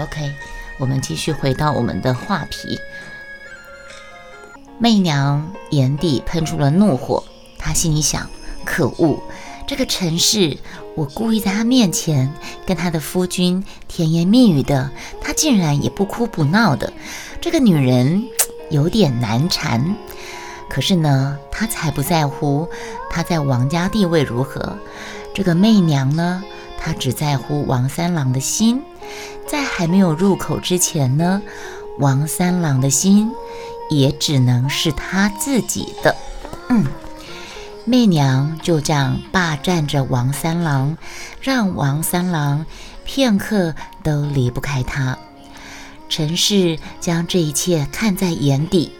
OK，我们继续回到我们的画皮。媚娘眼底喷出了怒火，她心里想：可恶，这个陈氏，我故意在他面前跟他的夫君甜言蜜语的，他竟然也不哭不闹的，这个女人有点难缠。可是呢，他才不在乎他在王家地位如何。这个媚娘呢，她只在乎王三郎的心。在还没有入口之前呢，王三郎的心也只能是他自己的。嗯，媚娘就这样霸占着王三郎，让王三郎片刻都离不开他。陈氏将这一切看在眼底。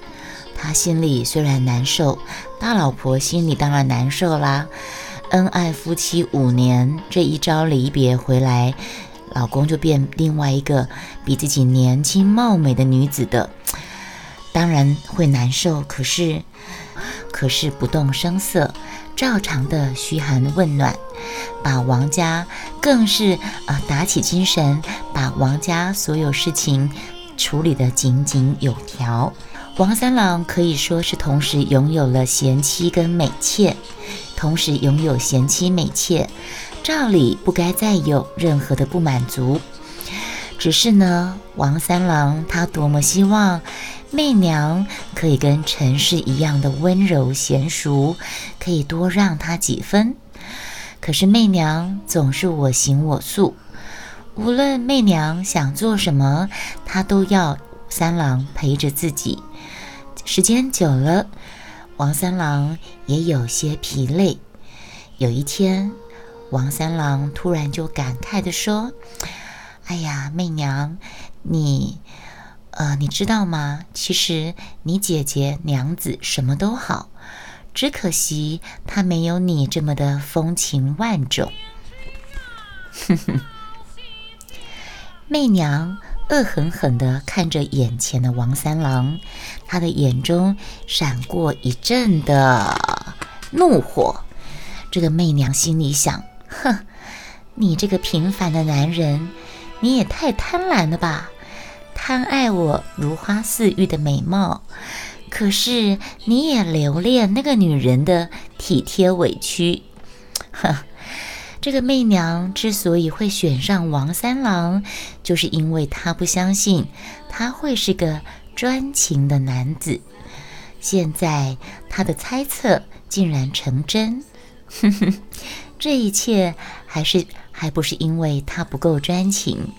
他心里虽然难受，大老婆心里当然难受啦。恩爱夫妻五年，这一朝离别回来，老公就变另外一个比自己年轻貌美的女子的，当然会难受。可是，可是不动声色，照常的嘘寒问暖，把王家更是啊打起精神，把王家所有事情处理得井井有条。王三郎可以说是同时拥有了贤妻跟美妾，同时拥有贤妻美妾，照理不该再有任何的不满足。只是呢，王三郎他多么希望媚娘可以跟陈氏一样的温柔娴熟，可以多让他几分。可是媚娘总是我行我素，无论媚娘想做什么，他都要三郎陪着自己。时间久了，王三郎也有些疲累。有一天，王三郎突然就感慨地说：“哎呀，媚娘，你，呃，你知道吗？其实你姐姐娘子什么都好，只可惜她没有你这么的风情万种。”哼哼，媚娘。恶狠狠地看着眼前的王三郎，他的眼中闪过一阵的怒火。这个媚娘心里想：哼，你这个平凡的男人，你也太贪婪了吧！贪爱我如花似玉的美貌，可是你也留恋那个女人的体贴委屈，哼。这个媚娘之所以会选上王三郎，就是因为她不相信他会是个专情的男子。现在她的猜测竟然成真，哼哼，这一切还是还不是因为他不够专情。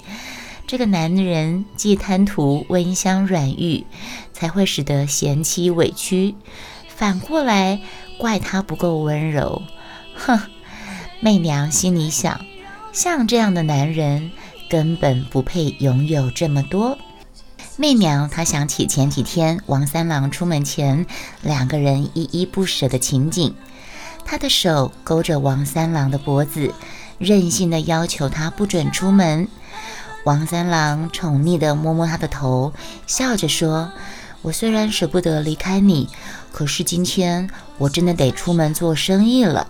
这个男人既贪图温香软玉，才会使得贤妻委屈，反过来怪他不够温柔，哼。媚娘心里想：像这样的男人，根本不配拥有这么多。媚娘她想起前几天王三郎出门前，两个人依依不舍的情景。她的手勾着王三郎的脖子，任性的要求他不准出门。王三郎宠溺地摸摸她的头，笑着说：“我虽然舍不得离开你，可是今天我真的得出门做生意了。”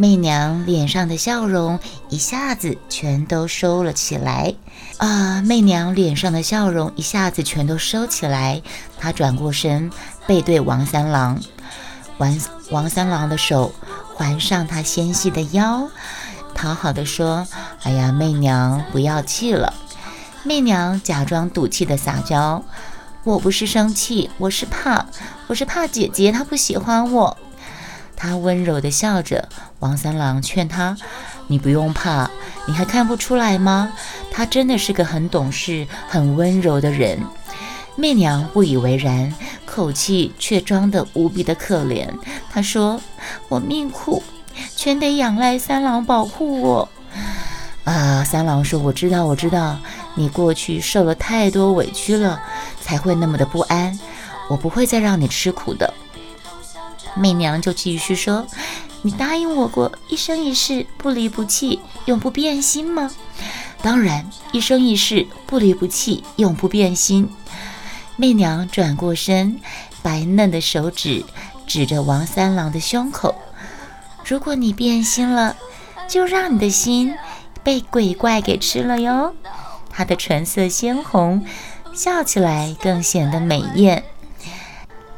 媚娘脸上的笑容一下子全都收了起来啊！媚娘脸上的笑容一下子全都收起来。她转过身，背对王三郎。王王三郎的手环上她纤细的腰，讨好的说：“哎呀，媚娘不要气了。”媚娘假装赌气的撒娇：“我不是生气，我是怕，我是怕姐姐她不喜欢我。”他温柔地笑着，王三郎劝她：“你不用怕，你还看不出来吗？他真的是个很懂事、很温柔的人。”媚娘不以为然，口气却装得无比的可怜。他说：“我命苦，全得仰赖三郎保护我。”啊，三郎说：“我知道，我知道，你过去受了太多委屈了，才会那么的不安。我不会再让你吃苦的。”媚娘就继续说：“你答应我过一生一世不离不弃，永不变心吗？”“当然，一生一世不离不弃，永不变心。”媚娘转过身，白嫩的手指指着王三郎的胸口：“如果你变心了，就让你的心被鬼怪给吃了哟。”她的唇色鲜红，笑起来更显得美艳。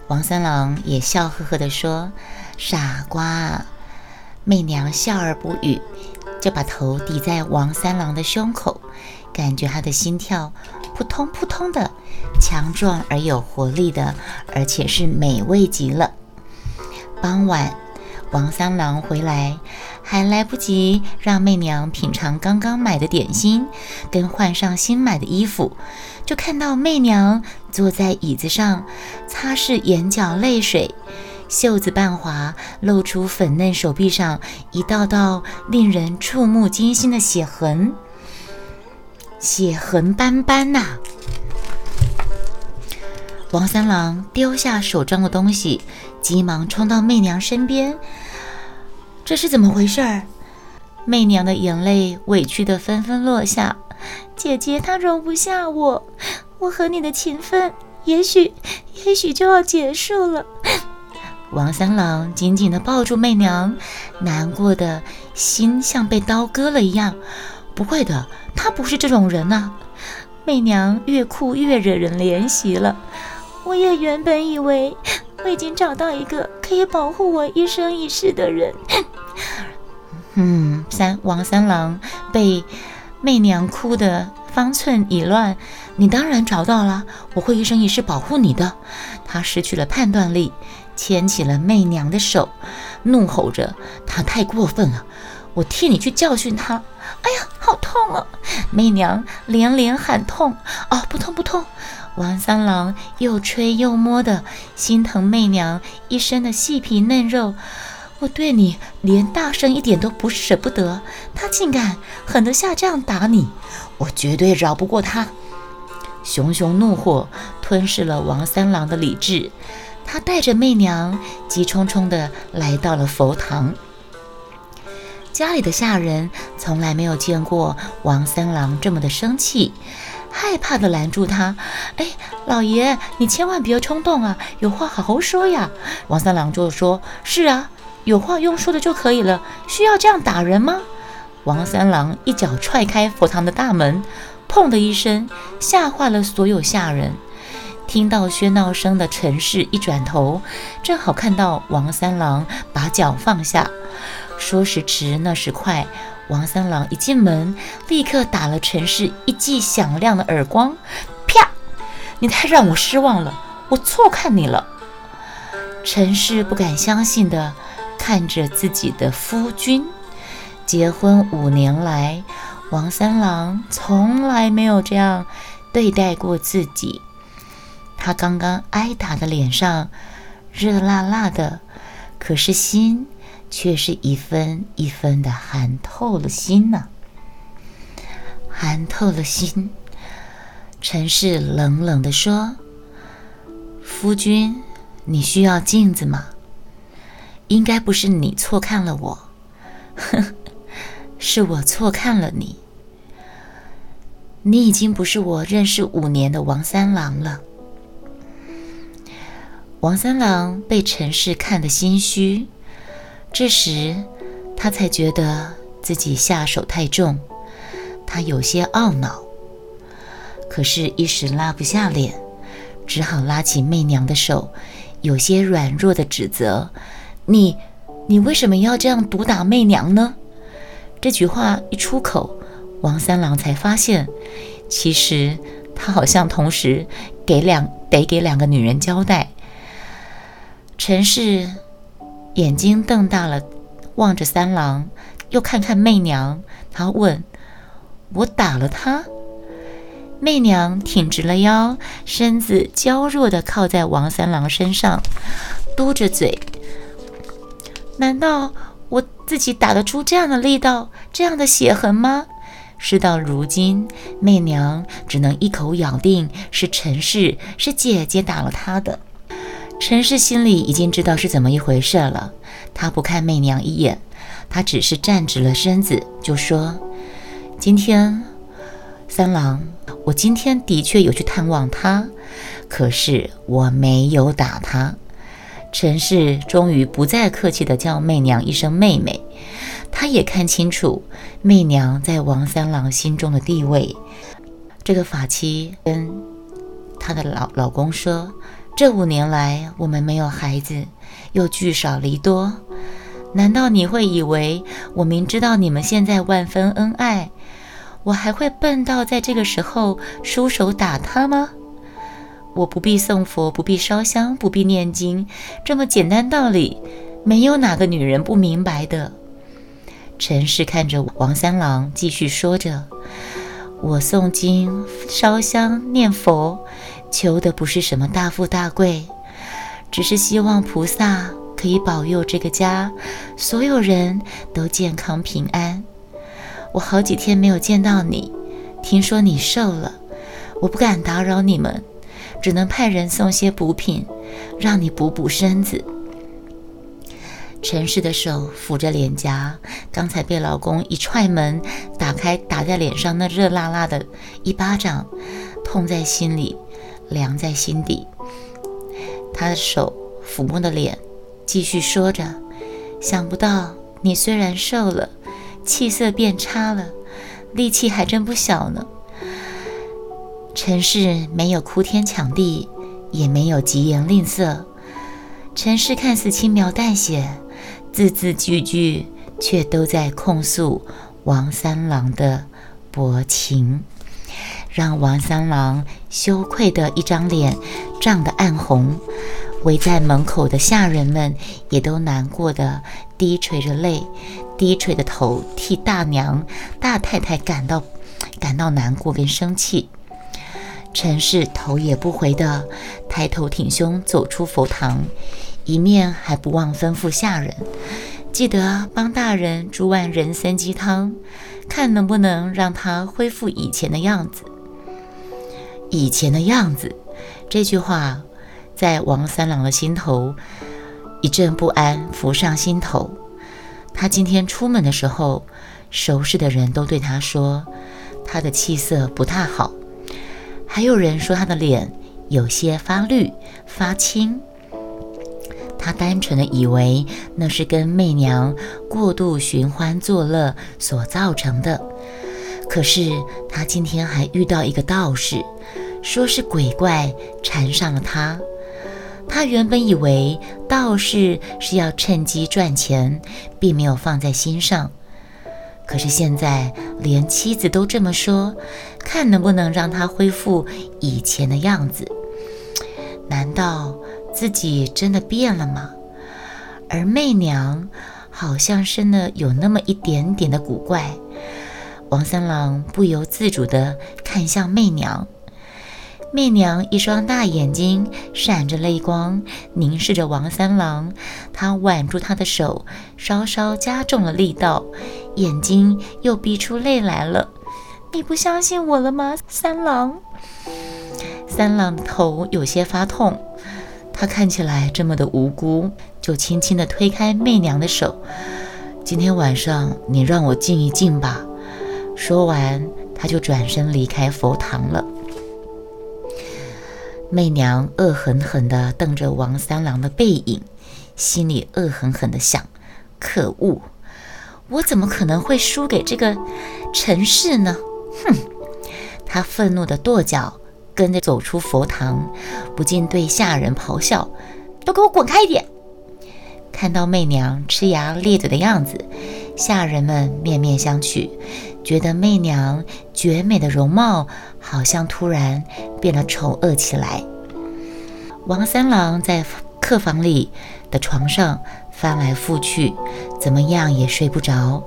王三郎也笑呵呵地说：“傻瓜。”媚娘笑而不语，就把头抵在王三郎的胸口，感觉他的心跳扑通扑通的，强壮而有活力的，而且是美味极了。傍晚，王三郎回来，还来不及让媚娘品尝刚刚买的点心，跟换上新买的衣服，就看到媚娘坐在椅子上，擦拭眼角泪水。袖子半滑，露出粉嫩手臂上一道道令人触目惊心的血痕，血痕斑斑呐！王三郎丢下手中的东西，急忙冲到媚娘身边。这是怎么回事儿？媚娘的眼泪委屈的纷纷落下。姐姐，她容不下我，我和你的情分，也许，也许就要结束了。王三郎紧紧地抱住媚娘，难过的心像被刀割了一样。不会的，他不是这种人呐。媚娘越哭越惹人怜惜了。我也原本以为我已经找到一个可以保护我一生一世的人。嗯，三王三郎被媚娘哭得方寸已乱。你当然找到了，我会一生一世保护你的。他失去了判断力。牵起了媚娘的手，怒吼着：“他太过分了，我替你去教训他。”哎呀，好痛啊！媚娘连连喊痛。哦，不痛不痛。王三郎又吹又摸的，心疼媚娘一身的细皮嫩肉。我对你连大声一点都不舍不得，他竟敢狠得下这样打你，我绝对饶不过他。熊熊怒火吞噬了王三郎的理智。他带着媚娘急匆匆地来到了佛堂。家里的下人从来没有见过王三郎这么的生气，害怕的拦住他：“哎，老爷，你千万别冲动啊，有话好好说呀。”王三郎就说：“是啊，有话用说的就可以了，需要这样打人吗？”王三郎一脚踹开佛堂的大门，砰的一声，吓坏了所有下人。听到喧闹声的陈氏一转头，正好看到王三郎把脚放下。说时迟，那时快，王三郎一进门，立刻打了陈氏一记响亮的耳光。啪！你太让我失望了，我错看你了。陈氏不敢相信的看着自己的夫君，结婚五年来，王三郎从来没有这样对待过自己。他刚刚挨打的脸上热辣辣的，可是心却是一分一分的寒透了心呢，寒透了心。陈氏冷冷地说：“夫君，你需要镜子吗？应该不是你错看了我，是我错看了你。你已经不是我认识五年的王三郎了。”王三郎被陈氏看得心虚，这时他才觉得自己下手太重，他有些懊恼，可是，一时拉不下脸，只好拉起媚娘的手，有些软弱的指责：“你，你为什么要这样毒打媚娘呢？”这句话一出口，王三郎才发现，其实他好像同时给两得给两个女人交代。陈氏眼睛瞪大了，望着三郎，又看看媚娘。他问：“我打了他？”媚娘挺直了腰，身子娇弱地靠在王三郎身上，嘟着嘴：“难道我自己打得出这样的力道，这样的血痕吗？”事到如今，媚娘只能一口咬定是陈氏，是姐姐打了她的。陈氏心里已经知道是怎么一回事了，他不看媚娘一眼，他只是站直了身子，就说：“今天，三郎，我今天的确有去探望他，可是我没有打他。”陈氏终于不再客气地叫媚娘一声妹妹，他也看清楚媚娘在王三郎心中的地位。这个法妻跟她的老老公说：“这五年来，我们没有孩子，又聚少离多。难道你会以为我明知道你们现在万分恩爱，我还会笨到在这个时候出手打他吗？我不必送佛，不必烧香，不必念经，这么简单道理，没有哪个女人不明白的。”陈氏看着王三郎，继续说着。我诵经、烧香、念佛，求的不是什么大富大贵，只是希望菩萨可以保佑这个家，所有人都健康平安。我好几天没有见到你，听说你瘦了，我不敢打扰你们，只能派人送些补品，让你补补身子。陈氏的手抚着脸颊，刚才被老公一踹门打开，打在脸上那热辣辣的一巴掌，痛在心里，凉在心底。他的手抚摸的脸，继续说着：“想不到你虽然瘦了，气色变差了，力气还真不小呢。”陈氏没有哭天抢地，也没有疾言吝啬。陈氏看似轻描淡写。字字句句却都在控诉王三郎的薄情，让王三郎羞愧的一张脸涨得暗红。围在门口的下人们也都难过的低垂着泪，低垂着头替大娘、大太太感到感到难过跟生气。陈氏头也不回的抬头挺胸走出佛堂。一面还不忘吩咐下人，记得帮大人煮碗人参鸡汤，看能不能让他恢复以前的样子。以前的样子，这句话在王三郎的心头一阵不安浮上心头。他今天出门的时候，熟识的人都对他说，他的气色不太好，还有人说他的脸有些发绿发青。他单纯的以为那是跟媚娘过度寻欢作乐所造成的，可是他今天还遇到一个道士，说是鬼怪缠上了他。他原本以为道士是要趁机赚钱，并没有放在心上。可是现在连妻子都这么说，看能不能让他恢复以前的样子？难道？自己真的变了吗？而媚娘好像生的有那么一点点的古怪。王三郎不由自主地看向媚娘，媚娘一双大眼睛闪着泪光，凝视着王三郎。他挽住他的手，稍稍加重了力道，眼睛又逼出泪来了。你不相信我了吗，三郎？三郎头有些发痛。他看起来这么的无辜，就轻轻地推开媚娘的手。今天晚上你让我静一静吧。说完，他就转身离开佛堂了。媚娘恶狠狠地瞪着王三郎的背影，心里恶狠狠地想：可恶，我怎么可能会输给这个陈氏呢？哼！他愤怒地跺脚。跟着走出佛堂，不禁对下人咆哮：“都给我滚开一点！”看到媚娘呲牙咧嘴的样子，下人们面面相觑，觉得媚娘绝美的容貌好像突然变得丑恶起来。王三郎在客房里的床上翻来覆去，怎么样也睡不着，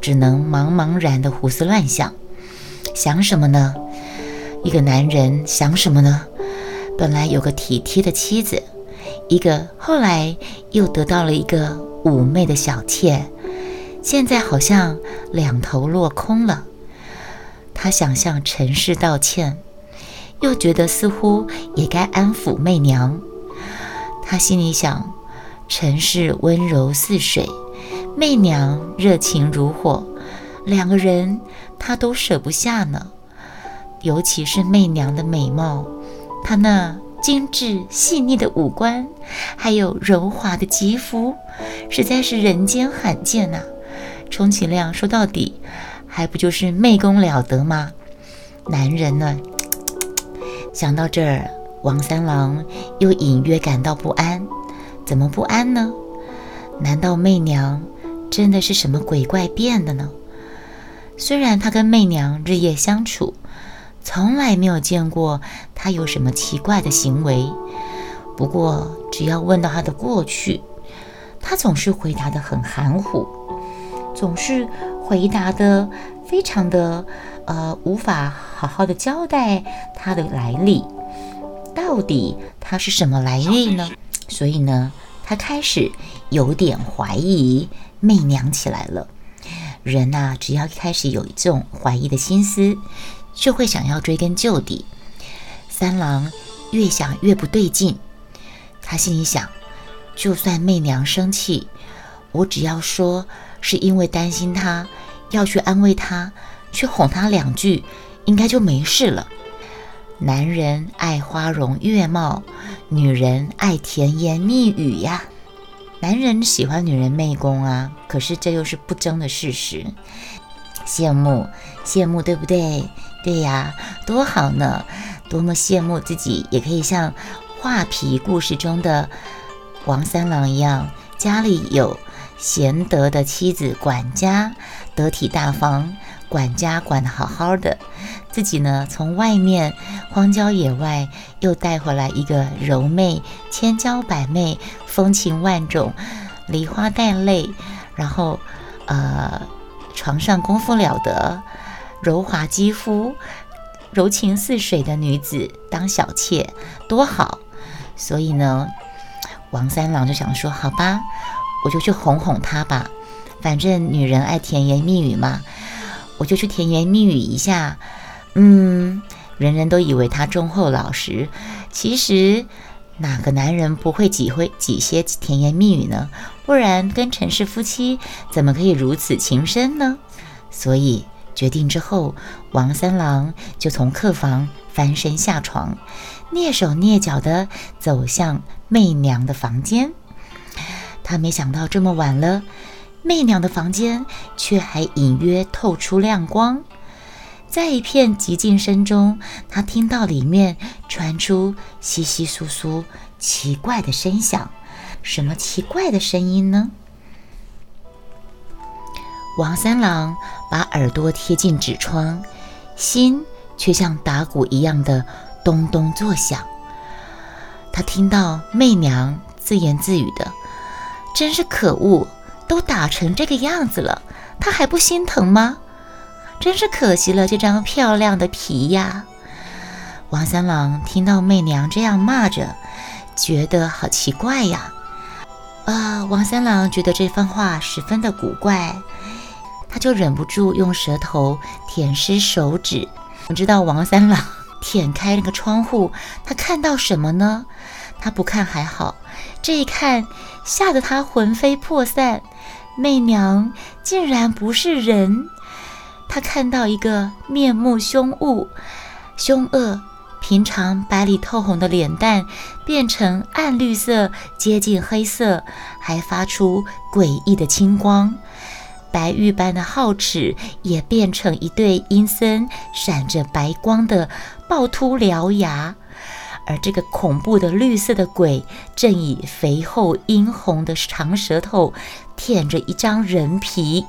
只能茫茫然的胡思乱想，想什么呢？一个男人想什么呢？本来有个体贴的妻子，一个后来又得到了一个妩媚的小妾，现在好像两头落空了。他想向陈氏道歉，又觉得似乎也该安抚媚娘。他心里想：陈氏温柔似水，媚娘热情如火，两个人他都舍不下呢。尤其是媚娘的美貌，她那精致细腻的五官，还有柔滑的肌肤，实在是人间罕见呐。充其量说到底，还不就是媚功了得吗？男人呢？想到这儿，王三郎又隐约感到不安。怎么不安呢？难道媚娘真的是什么鬼怪变的呢？虽然他跟媚娘日夜相处，从来没有见过她有什么奇怪的行为。不过，只要问到她的过去，她总是回答得很含糊，总是回答的非常的呃，无法好好的交代他的来历。到底他是什么来历呢？所以呢，他开始有点怀疑媚娘起来了。人呐，只要开始有这种怀疑的心思，就会想要追根究底。三郎越想越不对劲，他心里想：就算媚娘生气，我只要说是因为担心他，要去安慰他，去哄他两句，应该就没事了。男人爱花容月貌，女人爱甜言蜜语呀。男人喜欢女人媚功啊，可是这又是不争的事实。羡慕，羡慕，对不对？对呀，多好呢！多么羡慕自己也可以像画皮故事中的王三郎一样，家里有贤德的妻子管家，得体大方。管家管得好好的，自己呢从外面荒郊野外又带回来一个柔媚、千娇百媚、风情万种、梨花带泪，然后呃床上功夫了得、柔滑肌肤、柔情似水的女子当小妾，多好！所以呢，王三郎就想说：好吧，我就去哄哄她吧，反正女人爱甜言蜜语嘛。我就去甜言蜜语一下，嗯，人人都以为他忠厚老实，其实哪个男人不会几会几些甜言蜜语呢？不然跟陈氏夫妻怎么可以如此情深呢？所以决定之后，王三郎就从客房翻身下床，蹑手蹑脚地走向媚娘的房间。他没想到这么晚了。媚娘的房间却还隐约透出亮光，在一片寂静声中，他听到里面传出稀稀疏疏奇怪的声响。什么奇怪的声音呢？王三郎把耳朵贴近纸窗，心却像打鼓一样的咚咚作响。他听到媚娘自言自语的：“真是可恶！”都打成这个样子了，他还不心疼吗？真是可惜了这张漂亮的皮呀！王三郎听到媚娘这样骂着，觉得好奇怪呀。啊，王三郎觉得这番话十分的古怪，他就忍不住用舌头舔湿手指。我知道王三郎舔开那个窗户，他看到什么呢？他不看还好，这一看吓得他魂飞魄散。媚娘竟然不是人，他看到一个面目凶恶、凶恶、平常白里透红的脸蛋变成暗绿色，接近黑色，还发出诡异的青光；白玉般的皓齿也变成一对阴森、闪着白光的暴突獠牙。而这个恐怖的绿色的鬼，正以肥厚殷红的长舌头舔着一张人皮，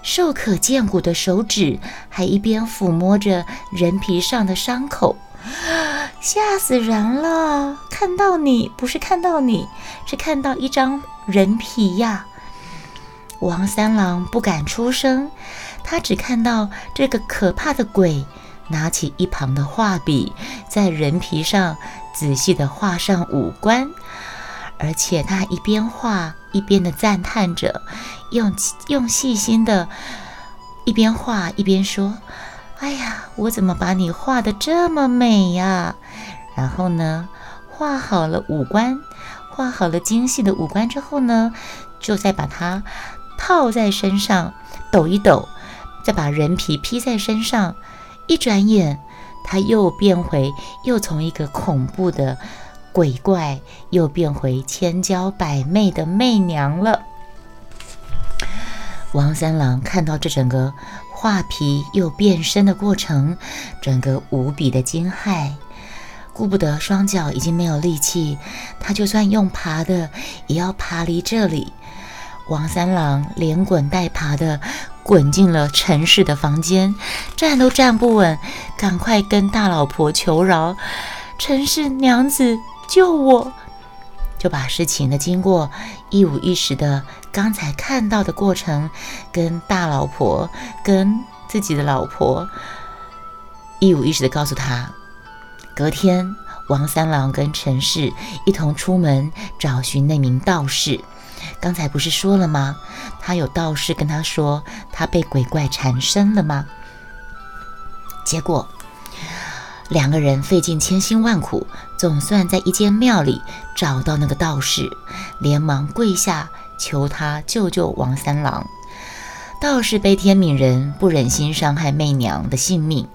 瘦可见骨的手指还一边抚摸着人皮上的伤口，吓死人了！看到你不是看到你，是看到一张人皮呀！王三郎不敢出声，他只看到这个可怕的鬼。拿起一旁的画笔，在人皮上仔细地画上五官，而且他一边画一边的赞叹着，用用细心的，一边画一边说：“哎呀，我怎么把你画的这么美呀？”然后呢，画好了五官，画好了精细的五官之后呢，就再把它套在身上，抖一抖，再把人皮披在身上。一转眼，他又变回，又从一个恐怖的鬼怪，又变回千娇百媚的媚娘了。王三郎看到这整个画皮又变身的过程，整个无比的惊骇。顾不得双脚已经没有力气，他就算用爬的，也要爬离这里。王三郎连滚带爬的滚进了陈氏的房间，站都站不稳，赶快跟大老婆求饶：“陈氏娘子，救我！”就把事情的经过一五一十的刚才看到的过程，跟大老婆跟自己的老婆一五一十的告诉他。隔天，王三郎跟陈氏一同出门找寻那名道士。刚才不是说了吗？他有道士跟他说他被鬼怪缠身了吗？结果。两个人费尽千辛万苦，总算在一间庙里找到那个道士，连忙跪下求他救救王三郎。道士悲天悯人，不忍心伤害媚娘的性命，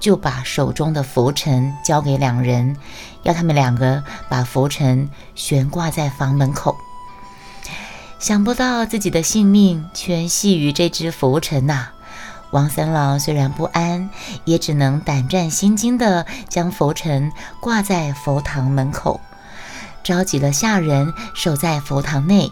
就把手中的佛尘交给两人，要他们两个把佛尘悬挂在房门口。想不到自己的性命全系于这只浮尘呐！王三郎虽然不安，也只能胆战心惊地将浮尘挂在佛堂门口，召集了下人守在佛堂内。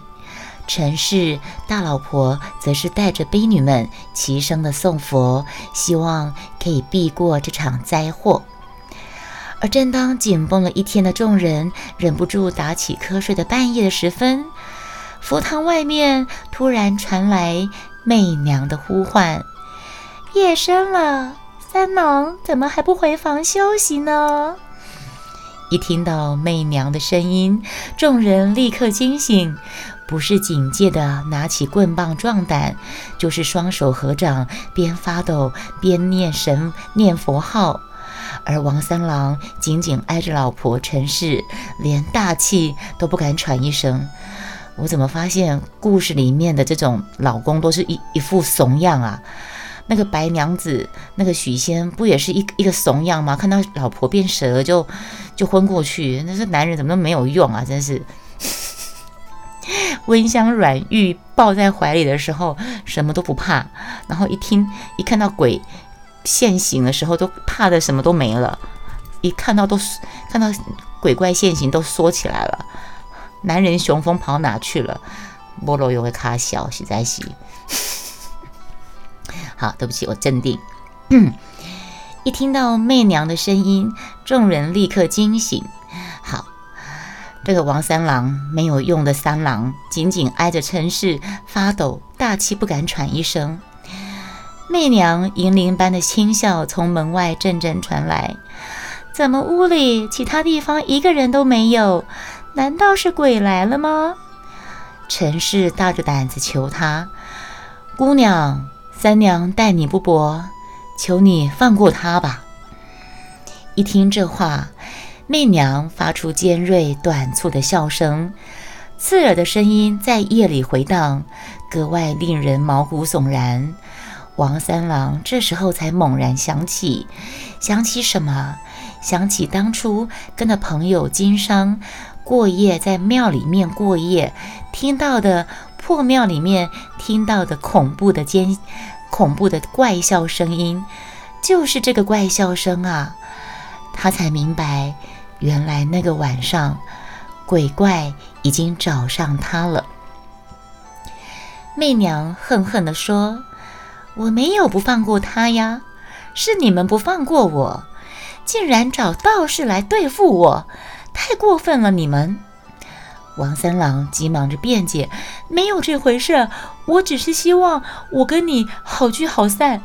陈氏大老婆则是带着婢女们齐声的诵佛，希望可以避过这场灾祸。而正当紧绷了一天的众人忍不住打起瞌睡的半夜的时分，佛堂外面突然传来媚娘的呼唤。夜深了，三郎怎么还不回房休息呢？一听到媚娘的声音，众人立刻惊醒，不是警戒的拿起棍棒壮胆，就是双手合掌，边发抖边念神念佛号。而王三郎紧紧挨着老婆陈氏，连大气都不敢喘一声。我怎么发现故事里面的这种老公都是一一副怂样啊？那个白娘子，那个许仙，不也是一一个怂样吗？看到老婆变蛇就就昏过去。那这男人怎么都没有用啊！真是 温香软玉抱在怀里的时候什么都不怕，然后一听一看到鬼现形的时候都怕的什么都没了，一看到都看到鬼怪现形都缩起来了。男人雄风跑哪去了？菠萝又会卡小，实在是。好，对不起，我镇定。一听到媚娘的声音，众人立刻惊醒。好，这个王三郎没有用的三郎，紧紧挨着陈氏发抖，大气不敢喘一声。媚娘银铃般的轻笑从门外阵阵传来。怎么屋里其他地方一个人都没有？难道是鬼来了吗？陈氏大着胆子求他姑娘。三娘待你不薄，求你放过他吧。一听这话，媚娘发出尖锐短促的笑声，刺耳的声音在夜里回荡，格外令人毛骨悚然。王三郎这时候才猛然想起，想起什么？想起当初跟着朋友经商过夜，在庙里面过夜，听到的破庙里面听到的恐怖的尖。恐怖的怪笑声音，就是这个怪笑声啊！他才明白，原来那个晚上，鬼怪已经找上他了。媚娘恨恨地说：“我没有不放过他呀，是你们不放过我，竟然找道士来对付我，太过分了！你们。”王三郎急忙着辩解：“没有这回事，我只是希望我跟你好聚好散。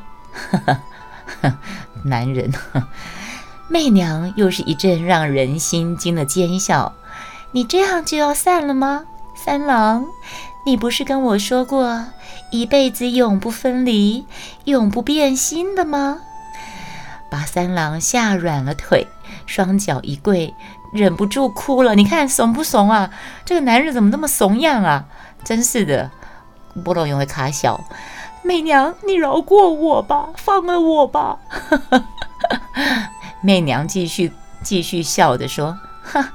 ”男人，媚娘又是一阵让人心惊的奸笑：“你这样就要散了吗？三郎，你不是跟我说过一辈子永不分离、永不变心的吗？”把三郎吓软了腿，双脚一跪。忍不住哭了，你看怂不怂啊？这个男人怎么那么怂样啊？真是的，波罗永会卡笑。媚娘，你饶过我吧，放了我吧。媚娘继续继续笑着说：“哈，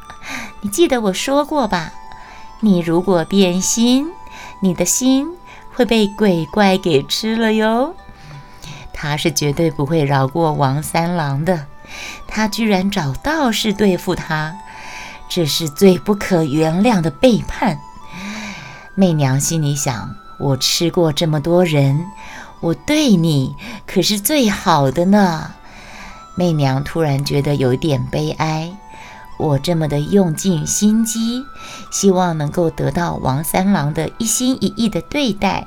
你记得我说过吧？你如果变心，你的心会被鬼怪给吃了哟。”他是绝对不会饶过王三郎的。他居然找道士对付他，这是最不可原谅的背叛。媚娘心里想：我吃过这么多人，我对你可是最好的呢。媚娘突然觉得有点悲哀。我这么的用尽心机，希望能够得到王三郎的一心一意的对待，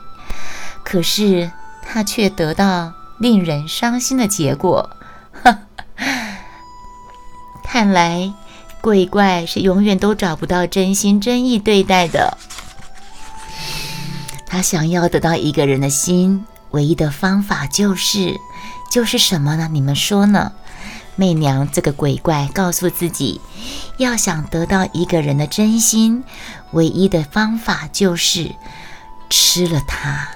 可是他却得到令人伤心的结果。看来鬼怪是永远都找不到真心真意对待的。他想要得到一个人的心，唯一的方法就是，就是什么呢？你们说呢？媚娘这个鬼怪告诉自己，要想得到一个人的真心，唯一的方法就是吃了他。